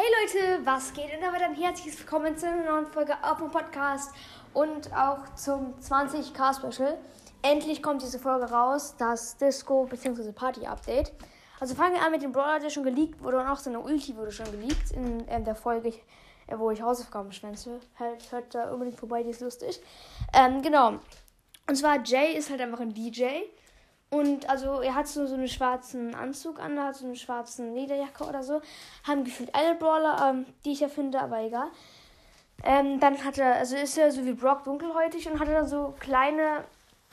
Hey Leute, was geht? Und damit ein herzliches Willkommen zu einer neuen Folge auf dem Podcast und auch zum 20k Special. Endlich kommt diese Folge raus, das Disco bzw. Party Update. Also fangen wir an mit dem Brawler, der schon geleakt wurde und auch seine Ulti wurde schon geleakt in äh, der Folge, äh, wo ich Hausaufgaben schwänze. Hört, hört da unbedingt vorbei, die ist lustig. Ähm, genau. Und zwar Jay ist halt einfach ein DJ. Und also er hat so, so einen schwarzen Anzug an, hat so eine schwarze Lederjacke oder so. Haben gefühlt alle Brawler, ähm, die ich ja finde, aber egal. Ähm, dann hat er, also ist er so wie Brock dunkelhäutig und hat dann so kleine,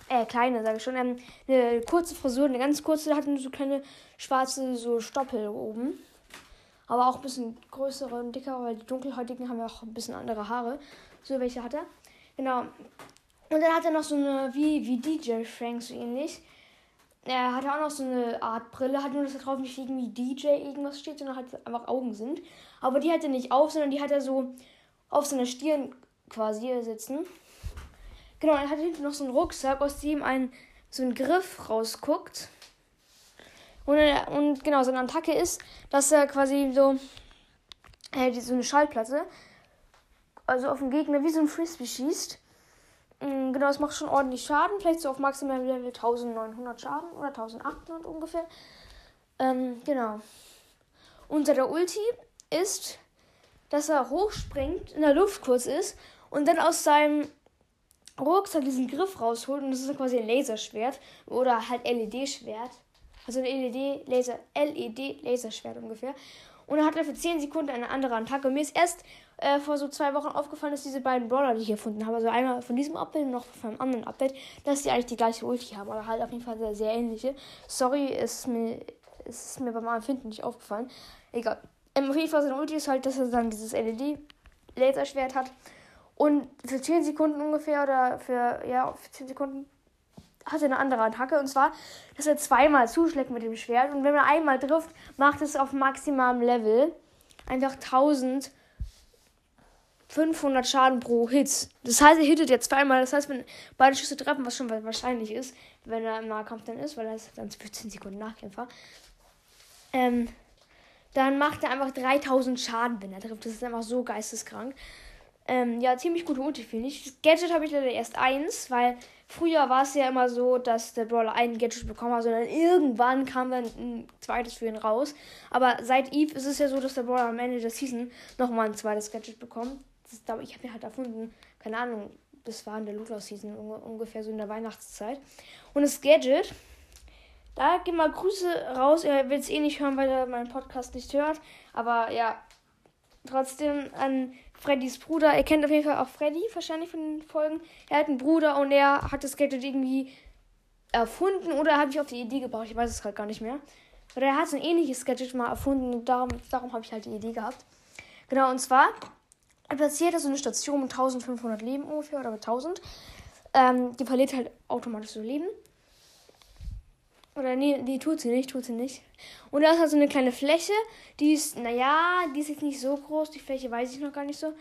äh, kleine, sage ich schon, ähm, eine kurze Frisur, eine ganz kurze, hat so kleine schwarze so Stoppel oben. Aber auch ein bisschen größere und dickere, weil die dunkelhäutigen haben ja auch ein bisschen andere Haare. So welche hat er. Genau. Und dann hat er noch so eine, wie, wie DJ Frank, so ähnlich. Er hat auch noch so eine Art Brille, hat nur, dass da drauf nicht irgendwie DJ irgendwas steht, sondern halt einfach Augen sind. Aber die hat er nicht auf, sondern die hat er so auf seiner Stirn quasi sitzen. Genau, er hat hinten noch so einen Rucksack, aus dem ein so ein Griff rausguckt. Und, und genau, seine Attacke ist, dass er quasi so, äh, so eine Schallplatte, also auf den Gegner wie so ein Frisbee schießt. Mm, genau, es macht schon ordentlich Schaden. Vielleicht so auf maximal Level 1900 Schaden oder 1800 ungefähr. Ähm, genau. Und der Ulti ist, dass er hochspringt, in der Luft kurz ist und dann aus seinem Rucksack diesen Griff rausholt. Und das ist quasi ein Laserschwert oder halt LED-Schwert. Also ein LED-Laser, LED-Laserschwert ungefähr. Und dann hat er für 10 Sekunden eine andere Attacke. Mir ist erst äh, vor so zwei Wochen aufgefallen, dass diese beiden Brawler, die ich gefunden habe, also einmal von diesem Update und noch von einem anderen Update, dass die eigentlich die gleiche Ulti haben. Oder halt auf jeden Fall sehr, sehr ähnliche. Sorry, ist mir, ist mir beim Empfinden nicht aufgefallen. Egal. Ähm, auf jeden Fall seine Ulti ist halt, dass er dann dieses LED-Laserschwert hat. Und für 10 Sekunden ungefähr, oder für, ja, für 10 Sekunden hat er eine andere Attacke. Und zwar, dass er zweimal zuschlägt mit dem Schwert. Und wenn er einmal trifft, macht es auf maximalem Level einfach 1500 Schaden pro Hit. Das heißt, er hittet jetzt zweimal. Das heißt, wenn beide Schüsse treffen, was schon wahrscheinlich ist, wenn er im Nahkampf dann ist, weil er ist dann für 10 Sekunden Nachkämpfer, ähm, dann macht er einfach 3000 Schaden, wenn er trifft. Das ist einfach so geisteskrank. Ähm, ja, ziemlich gute Ulti, finde ich. Das Gadget habe ich leider erst eins, weil früher war es ja immer so, dass der Brawler ein Gadget bekommen hat, sondern irgendwann kam dann ein zweites für ihn raus. Aber seit Eve ist es ja so, dass der Brawler am Ende der Season nochmal ein zweites Gadget bekommt. Das, ich habe mir halt erfunden, keine Ahnung, das war in der Looter-Season ungefähr so in der Weihnachtszeit. Und das Gadget, da gehen mal Grüße raus. Er will es eh nicht hören, weil er meinen Podcast nicht hört. Aber ja, trotzdem an Freddys Bruder. Er kennt auf jeden Fall auch Freddy, wahrscheinlich von den Folgen. Er hat einen Bruder und er hat das Gadget irgendwie erfunden oder habe ich auf die Idee gebracht. Ich weiß es gerade gar nicht mehr. Oder er hat so ein ähnliches Gadget mal erfunden und darum, darum habe ich halt die Idee gehabt. Genau, und zwar er platziert er so eine Station mit 1500 Leben ungefähr oder mit 1000. Ähm, die verliert halt automatisch so Leben. Oder nee, die tut sie nicht, tut sie nicht. Und da ist halt so eine kleine Fläche, die ist, naja, die ist jetzt nicht so groß, die Fläche weiß ich noch gar nicht so.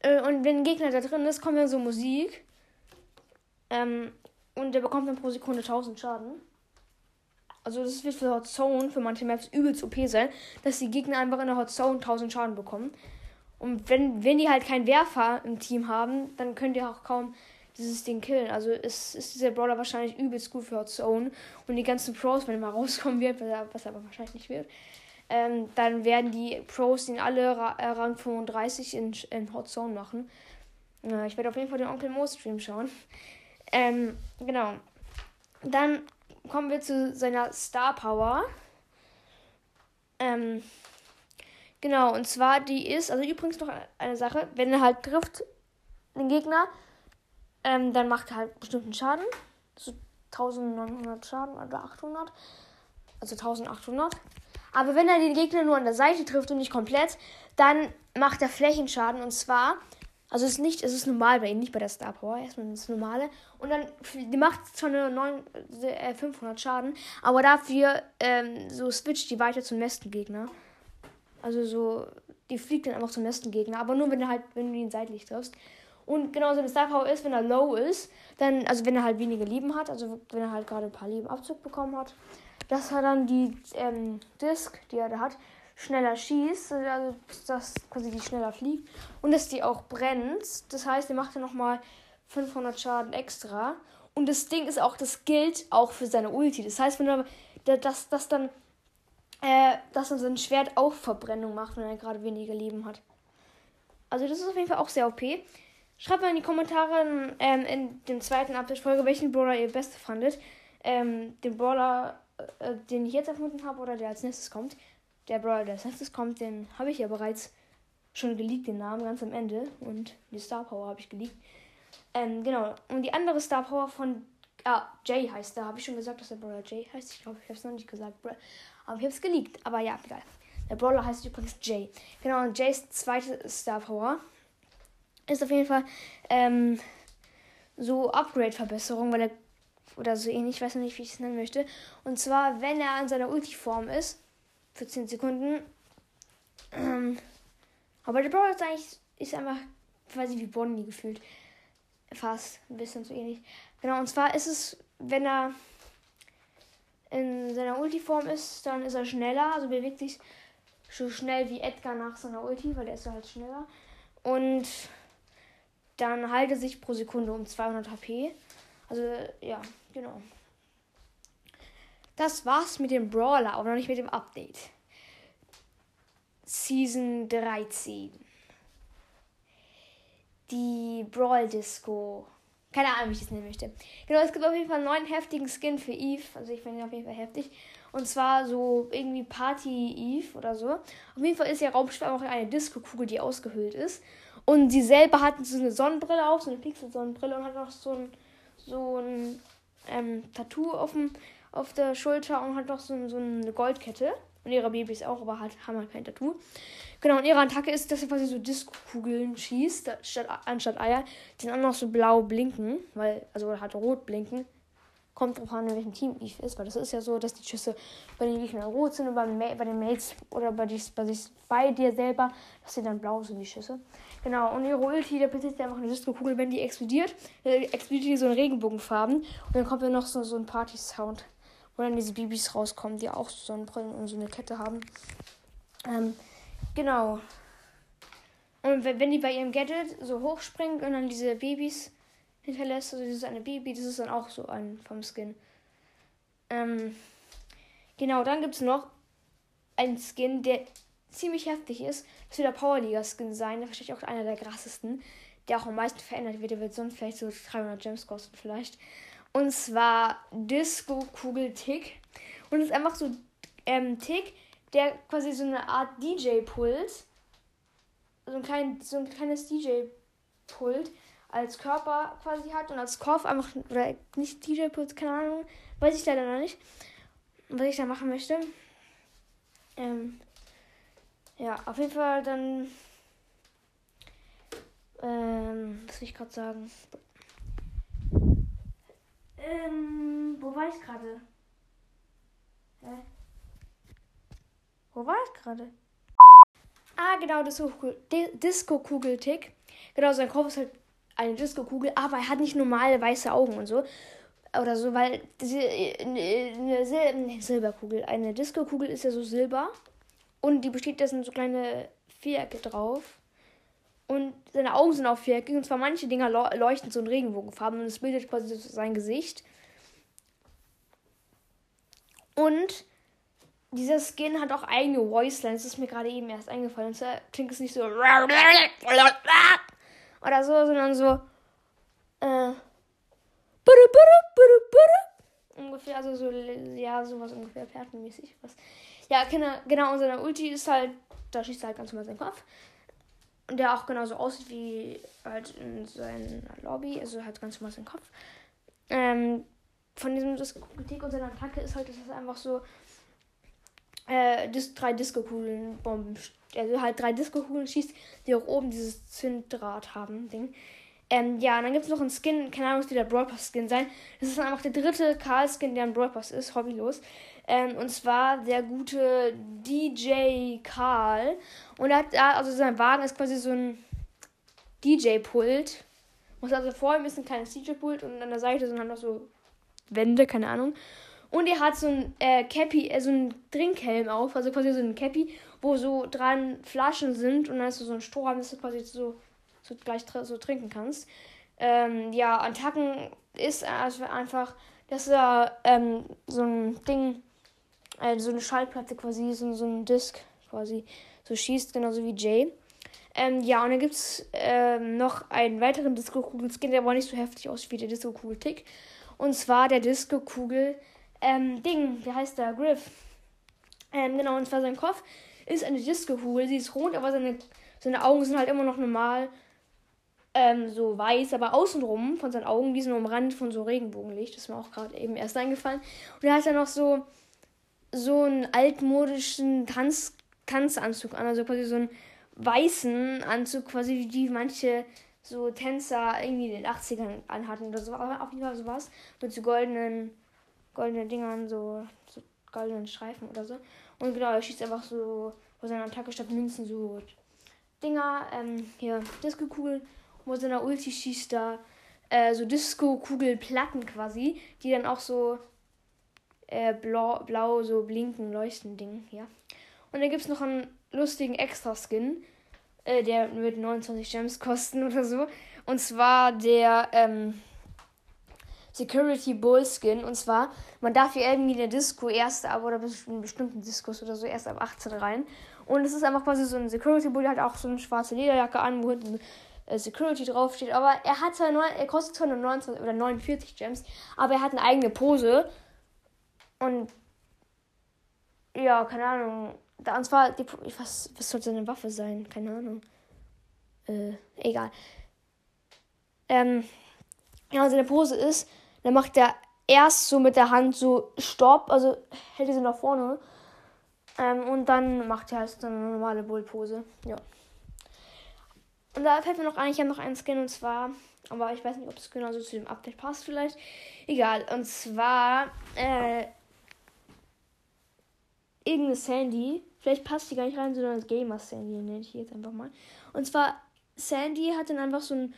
Äh, und wenn ein Gegner da drin ist, kommt dann so Musik. Ähm, und der bekommt dann pro Sekunde 1000 Schaden. Also das wird für Hot Zone, für manche Maps übelst OP sein, dass die Gegner einfach in der Hot Zone 1000 Schaden bekommen. Und wenn, wenn die halt keinen Werfer im Team haben, dann könnt ihr auch kaum dieses Ding killen. Also ist, ist dieser Brawler wahrscheinlich übelst gut für Hot Zone. Und die ganzen Pros, wenn er mal rauskommen wird, was aber wahrscheinlich nicht wird, ähm, dann werden die Pros den alle Ra äh, Rang 35 in, in Hot Zone machen. Äh, ich werde auf jeden Fall den Onkel Mo Stream schauen. Ähm, genau. Dann kommen wir zu seiner Star Power. Ähm, genau, und zwar die ist, also übrigens noch eine Sache, wenn er halt trifft, den Gegner, ähm, dann macht er halt bestimmten Schaden. So 1900 Schaden oder 800. Also 1800. Aber wenn er den Gegner nur an der Seite trifft und nicht komplett, dann macht er Flächenschaden. Und zwar, also es ist nicht, es ist normal bei ihm, nicht bei der Star Power, erstmal das normale. Und dann, die macht zwar nur 9, äh, 500 Schaden, aber dafür ähm, so switcht die weiter zum nächsten Gegner. Also so, die fliegt dann einfach zum nächsten Gegner, aber nur wenn du halt, wenn du ihn seitlich triffst. Und genauso eine Star Power ist, wenn er low ist, dann, also wenn er halt wenige Leben hat, also wenn er halt gerade ein paar Leben Abzug bekommen hat, dass er dann die ähm, Disc, die er da hat, schneller schießt, also dass quasi die schneller fliegt und dass die auch brennt. Das heißt, er macht dann nochmal 500 Schaden extra. Und das Ding ist auch, das gilt auch für seine Ulti. Das heißt, wenn er das, das dann, äh, dass dann sein Schwert auch Verbrennung macht, wenn er gerade weniger Leben hat. Also das ist auf jeden Fall auch sehr OP. Schreibt mal in die Kommentare ähm, in dem zweiten Update-Folge, welchen Brawler ihr beste fandet. Ähm, den Brawler, äh, den ich jetzt erfunden habe oder der als nächstes kommt. Der Brawler, der als nächstes kommt, den habe ich ja bereits schon geleakt, den Namen ganz am Ende. Und die Star Power habe ich geleakt. Ähm, genau. Und die andere Star Power von. Ah, Jay heißt da. Habe ich schon gesagt, dass der Brawler Jay heißt? Ich glaube, ich habe es noch nicht gesagt. Aber ich habe es geleakt. Aber ja, egal. Der Brawler heißt übrigens Jay. Genau, und Jays zweite Star Power ist auf jeden Fall ähm, so Upgrade-Verbesserung, weil er. Oder so ähnlich, ich weiß noch nicht, wie ich es nennen möchte. Und zwar, wenn er an seiner Ulti-Form ist, für 10 Sekunden. Ähm, aber der Brawler ist eigentlich ist einfach, ich, wie Bonnie gefühlt. Fast ein bisschen so ähnlich. Genau, und zwar ist es, wenn er in seiner Ulti-Form ist, dann ist er schneller, also bewegt sich so schnell wie Edgar nach seiner Ulti, weil er ist halt schneller. Und dann heilt er sich pro Sekunde um 200 HP. Also, ja, genau. Das war's mit dem Brawler, aber noch nicht mit dem Update. Season 13 die Brawl Disco. Keine Ahnung, wie ich das nennen möchte. Genau, es gibt auf jeden Fall einen neuen heftigen Skin für Eve. Also ich finde ihn auf jeden Fall heftig. Und zwar so irgendwie Party Eve oder so. Auf jeden Fall ist ja Raumschiff auch eine Disco-Kugel, die ausgehöhlt ist. Und sie selber hat so eine Sonnenbrille auf, so eine Pixel-Sonnenbrille und hat auch so ein, so ein ähm, Tattoo auf, dem, auf der Schulter und hat noch so, so eine Goldkette. Und ihre Babys auch, aber halt, haben halt kein Tattoo. Genau, und ihre Attacke ist, dass sie quasi so Disco-Kugeln schießt, statt, anstatt Eier, die dann auch noch so blau blinken, weil, also halt rot blinken. Kommt drauf an, in welchem Team Eve ist, weil das ist ja so, dass die Schüsse bei den Gegnern rot sind und bei, bei den Mates oder bei, die, bei, sich, bei dir selber, dass sie dann blau sind, die Schüsse. Genau, und ihre Ulti, da besitzt einfach eine Disco-Kugel, wenn die explodiert, äh, explodiert die so in Regenbogenfarben und dann kommt ja noch so, so ein Party-Sound, wo dann diese Babys rauskommen, die auch so Sonnenbrillen und so eine Kette haben. Ähm, Genau. Und wenn die bei ihrem Gadget so hochspringt und dann diese Babys hinterlässt, also dieses eine Baby, das ist dann auch so ein vom Skin. Ähm, genau, dann gibt es noch einen Skin, der ziemlich heftig ist. Das wird der Powerliga-Skin sein. Der wahrscheinlich auch einer der krassesten, der auch am meisten verändert wird. Der wird sonst vielleicht so 300 Gems kosten, vielleicht. Und zwar Disco Kugel Tick. Und es ist einfach so ähm, Tick, der quasi so eine Art DJ-Pult, so ein, klein, so ein kleines DJ-Pult als Körper quasi hat und als Kopf einfach, oder nicht DJ-Pult, keine Ahnung, weiß ich leider noch nicht, was ich da machen möchte. Ähm, ja, auf jeden Fall dann, ähm, was will ich gerade sagen? Ähm, wo war ich gerade? Hä? Wo war ich gerade? Ah, genau, Disco-Kugel-Tick. Genau, sein Kopf ist halt eine Disco-Kugel, aber er hat nicht normale weiße Augen und so. Oder so, weil eine, Sil eine Silberkugel, eine Disco-Kugel ist ja so silber. Und die besteht, da sind so kleine Vierecke drauf. Und seine Augen sind auch viereckig. Und zwar manche Dinger leuchten so in Regenbogenfarben. Und es bildet quasi sein Gesicht. Und dieser Skin hat auch eigene Voicelines. Das ist mir gerade eben erst eingefallen. Und zwar klingt es nicht so oder so, sondern so äh, ungefähr, also so, ja, sowas ungefähr, Pertenmäßig. Ja, genau, genau, und seine Ulti ist halt, da schießt er halt ganz normal seinen Kopf. Und der auch genauso aussieht wie halt in seiner Lobby, also halt ganz normal seinen Kopf. Ähm, von diesem Kritik und seiner Attacke ist halt, dass es einfach so äh, drei Disco-Kugeln Bomben, also halt drei Disco-Kugeln schießt, die auch oben dieses Zünddraht haben, Ding. Ähm, ja, und dann gibt es noch einen Skin, keine Ahnung, es wird der Brawl Pass Skin sein. Das ist dann einfach der dritte Karl-Skin, der ein Brawl Pass ist, hobbylos. Ähm, und zwar der gute DJ Karl. Und er hat da, also sein Wagen ist quasi so ein DJ-Pult. Also vor ihm ist ein kleines DJ-Pult und an der Seite sind halt noch so Wände, keine Ahnung. Und er hat so ein äh, Cappy, äh, so ein Trinkhelm auf, also quasi so ein Cappy, wo so drei Flaschen sind und dann hast du so ein Strohhalm, das du quasi so, so gleich so trinken kannst. Ähm, ja, Attacken ist also einfach, dass da ähm, so ein Ding, äh, so eine Schallplatte quasi, so, so ein Disc quasi so schießt, genauso wie Jay. Ähm, ja, und dann gibt es ähm, noch einen weiteren Disco-Kugel-Skin, der aber nicht so heftig aussieht wie der Disco-Kugel-Tick. Und zwar der Disco-Kugel, ähm, Ding, wie heißt der? Griff. Ähm, genau, und zwar sein Kopf ist eine Disco-Kugel. Sie ist rund, aber seine, seine Augen sind halt immer noch normal ähm, so weiß, aber außenrum von seinen Augen, die sind umrandet von so Regenbogenlicht. Das ist mir auch gerade eben erst eingefallen. Und er hat dann noch so, so einen altmodischen Tanz, Tanzanzug an, also quasi so einen weißen Anzug, quasi wie die manche so Tänzer irgendwie in den 80ern anhatten oder so, aber auf jeden Fall sowas. Mit so goldenen, goldenen Dingern, so, so goldenen Streifen oder so. Und genau, er schießt einfach so vor seiner Attacke statt Münzen so Dinger, ähm, hier, Disco-Kugeln. Und vor seiner Ulti schießt da äh, so Disco-Kugelplatten quasi, die dann auch so äh, blau, blau so blinken, leuchten Ding, ja. Und dann gibt es noch einen lustigen Extra-Skin. Äh, der wird 29 Gems kosten oder so. Und zwar der ähm, Security Bull Skin. Und zwar, man darf hier irgendwie in der Disco erst ab oder in bestimmten Discos oder so erst ab 18 rein. Und es ist einfach quasi so ein Security Bull, der hat auch so eine schwarze Lederjacke an, wo hinten äh, Security draufsteht. Aber er hat zwar nur, er kostet zwar nur 29 oder 49 Gems, aber er hat eine eigene Pose. Und ja, keine Ahnung. Da, und zwar, die, was, was soll seine Waffe sein? Keine Ahnung. Äh, egal. Ähm, ja, seine Pose ist, dann macht er erst so mit der Hand so Stopp, also hält sie nach vorne. Ähm, und dann macht er halt eine normale Bullpose. Ja. Und da fällt mir noch eigentlich ja noch ein Skin und zwar, aber ich weiß nicht, ob es genauso zu dem Update passt vielleicht. Egal. Und zwar, äh, irgendeine Sandy. Vielleicht passt die gar nicht rein, sondern als Gamer Sandy nenne ich jetzt einfach mal. Und zwar, Sandy hat dann einfach so einen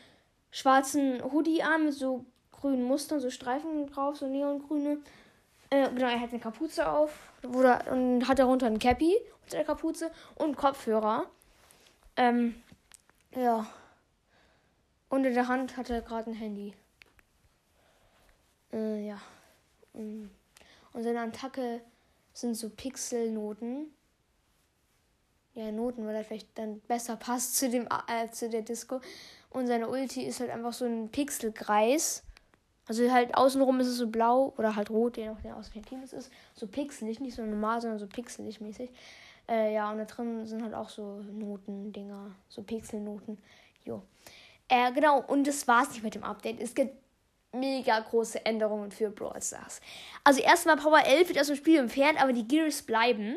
schwarzen Hoodie an mit so grünen Mustern, so Streifen drauf, so neongrüne. Äh, genau, er hat eine Kapuze auf wurde, und hat darunter ein Cappy unter der Kapuze und Kopfhörer. Ähm, ja. Und in der Hand hat er gerade ein Handy. Äh, ja. Und seine Attacke sind so Pixelnoten. Ja, Noten, weil er vielleicht dann besser passt zu, dem, äh, zu der Disco. Und seine Ulti ist halt einfach so ein Pixelkreis. Also halt außenrum ist es so blau oder halt rot, je nachdem aus welchem Team es ist. So pixelig, nicht so normal, sondern so pixelig mäßig. Äh, ja, und da drin sind halt auch so Noten-Dinger, so Pixelnoten. Jo. Äh, genau, und das war's nicht mit dem Update. Es gibt mega große Änderungen für Brawl Stars. Also erstmal Power 11 wird aus dem Spiel entfernt, aber die Gears bleiben.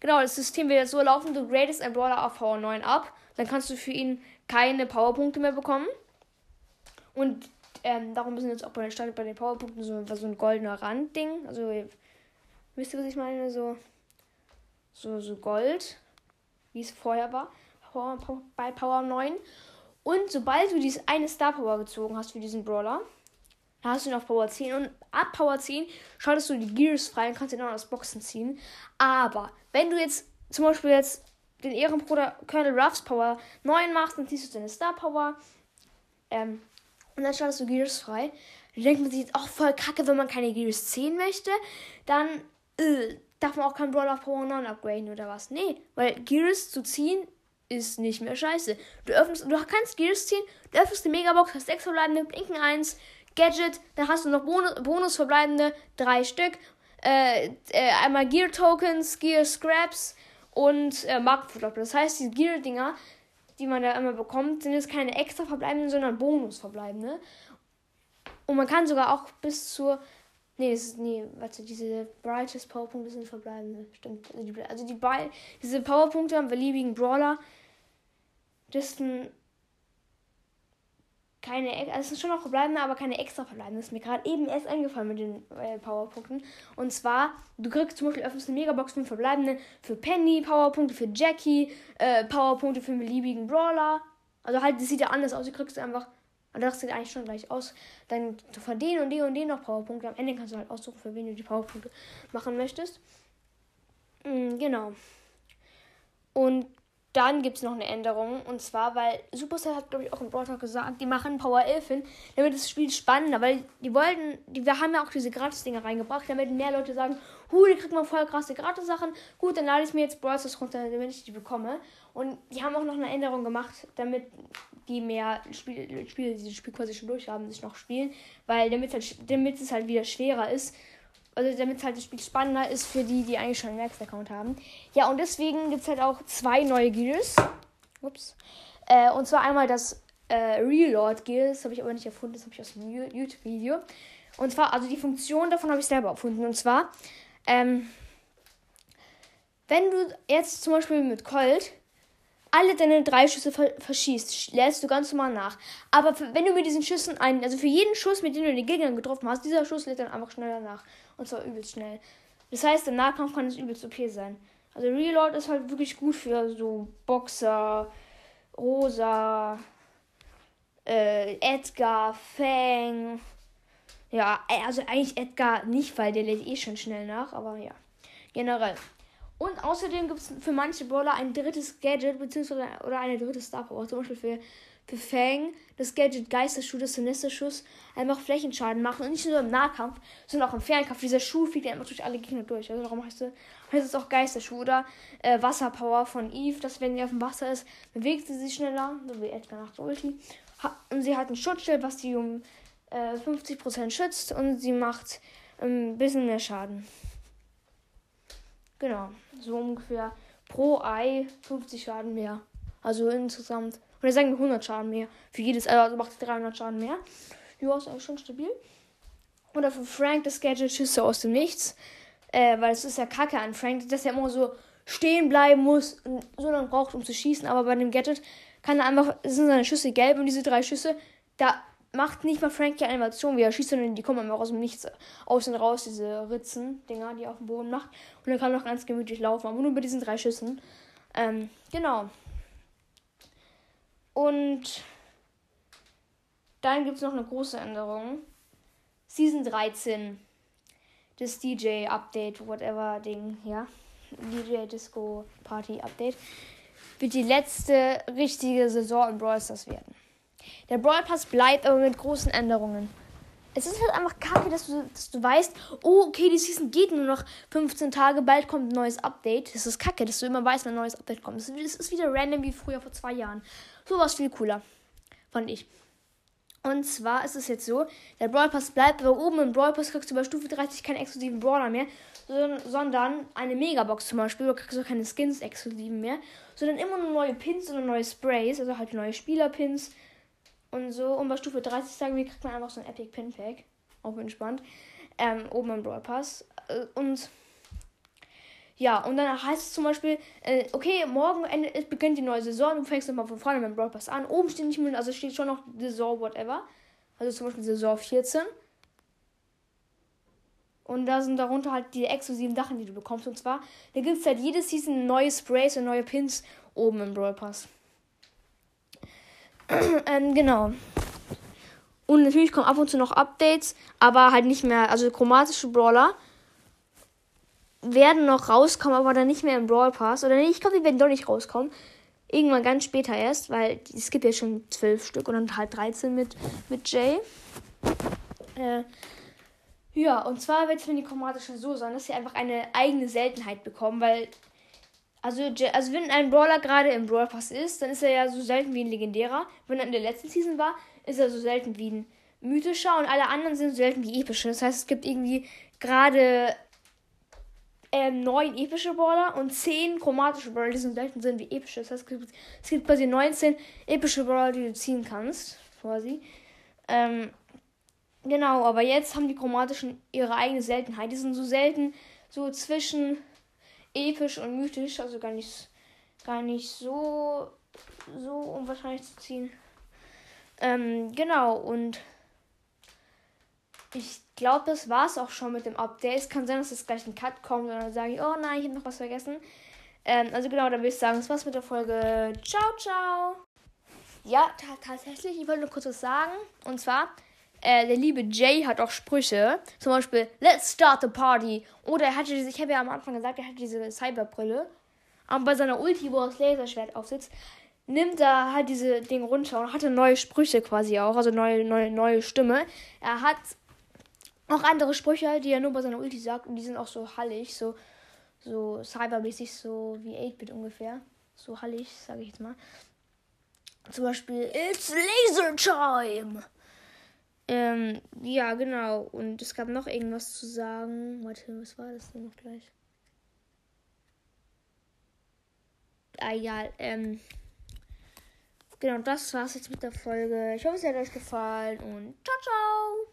Genau, das System wird jetzt so laufen, du gradest einen Brawler auf Power 9 ab, dann kannst du für ihn keine Powerpunkte mehr bekommen. Und ähm, darum sind jetzt auch bei den Stand bei den Powerpunkten so, so ein goldener Randding. Also, wisst ihr, was ich meine? So, so, so Gold, wie es vorher war, bei Power 9. Und sobald du diese eine Star Power gezogen hast für diesen Brawler, da hast du ihn auf Power 10 und ab Power 10 schaltest du die Gears frei und kannst ihn dann aus Boxen ziehen. Aber wenn du jetzt zum Beispiel jetzt den Ehrenbruder Colonel Ruffs Power 9 machst, dann ziehst du deine Star Power ähm, und dann schaltest du Gears frei. Dann denkt man sich jetzt auch voll kacke, wenn man keine Gears 10 möchte, dann äh, darf man auch keinen Brawler auf Power 9 upgraden oder was. Nee, weil Gears zu ziehen ist nicht mehr scheiße. Du öffnest, du kannst Gears ziehen, du öffnest die Megabox, hast 6 verbleibende, blinken 1, Gadget, dann hast du noch Bonus, Bonus verbleibende, drei Stück. Äh, äh, einmal Gear Tokens, Gear Scraps und äh, Markenverdoppler. Das heißt, die Gear-Dinger, die man da immer bekommt, sind jetzt keine extra verbleibenden, sondern Bonus verbleibende. Und man kann sogar auch bis zur. Nee, das ist, nee, warte, diese Brightest Powerpunkte sind verbleibende. Stimmt. Also, die, also die, diese Powerpunkte am beliebigen Brawler, das sind keine, also es sind schon noch verbleibende, aber keine extra verbleibende. Das ist mir gerade eben erst eingefallen mit den äh, Powerpunkten. Und zwar, du kriegst zum Beispiel öffnest eine Megabox mit verbleibende für Penny, Powerpunkte für Jackie, äh, Powerpunkte für einen beliebigen Brawler. Also halt, das sieht ja anders aus. Du kriegst einfach, also das sieht eigentlich schon gleich aus. Dann von denen und denen und denen noch Powerpunkte. Am Ende kannst du halt aussuchen, für wen du die Powerpunkte machen möchtest. Mhm, genau. Und dann gibt es noch eine Änderung. Und zwar, weil Supercell hat, glaube ich, auch im Brawl gesagt, die machen Power 11 hin, damit das Spiel spannender, weil die wollten, die, wir haben ja auch diese Gratis-Dinger reingebracht, damit mehr Leute sagen, hu, die kriegt man voll krasse Gratis-Sachen. Gut, dann lade ich mir jetzt Stars runter, damit ich die bekomme. Und die haben auch noch eine Änderung gemacht, damit die mehr Spiele, Spiele die das Spiel quasi schon durch haben, sich noch spielen, weil damit, halt, damit es halt wieder schwerer ist also damit halt das Spiel spannender ist für die, die eigentlich schon einen Max-Account haben. Ja, und deswegen gibt es halt auch zwei neue Gears. Ups. Äh, und zwar einmal das äh, Reload Gear, das habe ich aber nicht erfunden, das habe ich aus einem YouTube-Video. Und zwar, also die Funktion davon habe ich selber erfunden. Und zwar, ähm, wenn du jetzt zum Beispiel mit Colt alle deine drei Schüsse verschießt, lädst du ganz normal nach. Aber für, wenn du mit diesen Schüssen einen, also für jeden Schuss, mit dem du den Gegner getroffen hast, dieser Schuss lädt dann einfach schneller nach. Und zwar übelst schnell. Das heißt, im Nahkampf kann es übelst okay sein. Also Reload ist halt wirklich gut für so Boxer, Rosa, äh, Edgar, Fang. Ja, also eigentlich Edgar nicht, weil der lädt eh schon schnell nach, aber ja. Generell. Und außerdem gibt es für manche Brawler ein drittes Gadget, beziehungsweise oder eine dritte Star Power. Zum Beispiel für, für Fang, das Gadget Geisterschuh, das Sinisterschuss, einfach Flächenschaden machen. Und nicht nur im Nahkampf, sondern auch im Fernkampf. Dieser Schuh fliegt einfach durch alle Gegner durch. Also darum heißt es, heißt es auch Geisterschuh. Oder äh, Wasserpower von Eve, dass wenn sie auf dem Wasser ist, bewegt sie sich schneller, so wie Edgar nach der Ulti. und sie hat ein Schutzschild, was sie um äh, 50% schützt und sie macht ein ähm, bisschen mehr Schaden. Genau, so ungefähr pro Ei 50 Schaden mehr. Also insgesamt, oder sagen wir 100 Schaden mehr. Für jedes Ei, also macht 300 Schaden mehr. Ja, ist eigentlich schon stabil. Oder für Frank das Gadget Schüsse aus dem Nichts. Äh, weil es ist ja kacke an Frank, dass er immer so stehen bleiben muss und so lange braucht, um zu schießen. Aber bei dem Gadget kann er einfach, sind seine Schüsse gelb und diese drei Schüsse, da macht nicht mal Frankie Animation, wie er schießt, sondern die kommen immer aus dem Nichts aus und raus, diese Ritzen-Dinger, die er auf dem Boden macht. Und dann kann er noch ganz gemütlich laufen, aber nur bei diesen drei Schüssen. Ähm, genau. Und dann gibt es noch eine große Änderung. Season 13. Das DJ Update, whatever Ding, ja. DJ Disco Party Update. Wird die letzte richtige Saison in Brawl Stars werden. Der Brawl Pass bleibt aber mit großen Änderungen. Es ist halt einfach kacke, dass du, dass du weißt, oh, okay, die Season geht nur noch 15 Tage, bald kommt ein neues Update. Das ist kacke, dass du immer weißt, wenn ein neues Update kommt. Es ist wieder random wie früher vor zwei Jahren. So war es viel cooler, fand ich. Und zwar ist es jetzt so, der Brawl Pass bleibt, aber oben im Brawl Pass kriegst du bei Stufe 30 keinen exklusiven Brawler mehr, sondern eine Megabox zum Beispiel, du kriegst auch keine Skins exklusiven mehr, sondern immer nur neue Pins oder neue Sprays, also halt neue Spielerpins, und so. Und bei Stufe 30 sagen wir, kriegt man einfach so ein Epic Pin Pack. Auch entspannt. Ähm, oben im Brawl Pass. Äh, und ja, und dann heißt es zum Beispiel, äh, okay, morgen Ende, es beginnt die neue Saison, du fängst nochmal von vorne mit dem Brawl Pass an. Oben steht nicht mehr, also steht schon noch Saison, whatever. Also zum Beispiel Saison 14. Und da sind darunter halt die exklusiven Sachen, die du bekommst. Und zwar, da gibt es halt jede Season neue Sprays und neue Pins oben im Brawl Pass. ähm, genau. Und natürlich kommen ab und zu noch Updates, aber halt nicht mehr, also chromatische Brawler werden noch rauskommen, aber dann nicht mehr im Brawl Pass. Oder nee, ich glaube, die werden doch nicht rauskommen. Irgendwann ganz später erst, weil es gibt ja schon zwölf Stück und dann halt 13 mit, mit Jay. Äh, ja, und zwar wird es für die chromatischen so sein, dass sie einfach eine eigene Seltenheit bekommen, weil also, also wenn ein Brawler gerade im Brawl Pass ist, dann ist er ja so selten wie ein legendärer. Wenn er in der letzten Season war, ist er so selten wie ein mythischer und alle anderen sind so selten wie epische. Das heißt, es gibt irgendwie gerade ähm, neun epische Brawler und zehn chromatische Brawler, die so selten sind wie epische. Das heißt, es gibt, es gibt quasi 19 epische Brawler, die du ziehen kannst, quasi. Ähm, genau, aber jetzt haben die chromatischen ihre eigene Seltenheit. Die sind so selten, so zwischen episch und mythisch, also gar nicht, gar nicht so, so unwahrscheinlich zu ziehen. Ähm, genau, und ich glaube, das war es auch schon mit dem Update. Es kann sein, dass jetzt gleich ein Cut kommt dann sage ich, oh nein, ich habe noch was vergessen. Ähm, also genau, dann würde ich sagen, das war's mit der Folge. Ciao, ciao. Ja, tatsächlich, ich wollte nur kurz was sagen. Und zwar, äh, der liebe Jay hat auch Sprüche. Zum Beispiel, let's start the party. Oder er hatte diese, ich habe ja am Anfang gesagt, er hatte diese Cyberbrille. Aber bei seiner Ulti, wo er das Laserschwert aufsitzt, nimmt er halt diese Dinge runter und hatte neue Sprüche quasi auch, also neue, neue, neue Stimme. Er hat auch andere Sprüche, die er nur bei seiner Ulti sagt und die sind auch so hallig, so, so cybermäßig, so wie 8-Bit ungefähr. So hallig, sage ich jetzt mal. Zum Beispiel, It's Laser Time! Ähm, ja, genau. Und es gab noch irgendwas zu sagen. Warte, was war das denn noch gleich? Ah, egal. Ähm, genau, das war's jetzt mit der Folge. Ich hoffe, es hat euch gefallen und ciao, ciao!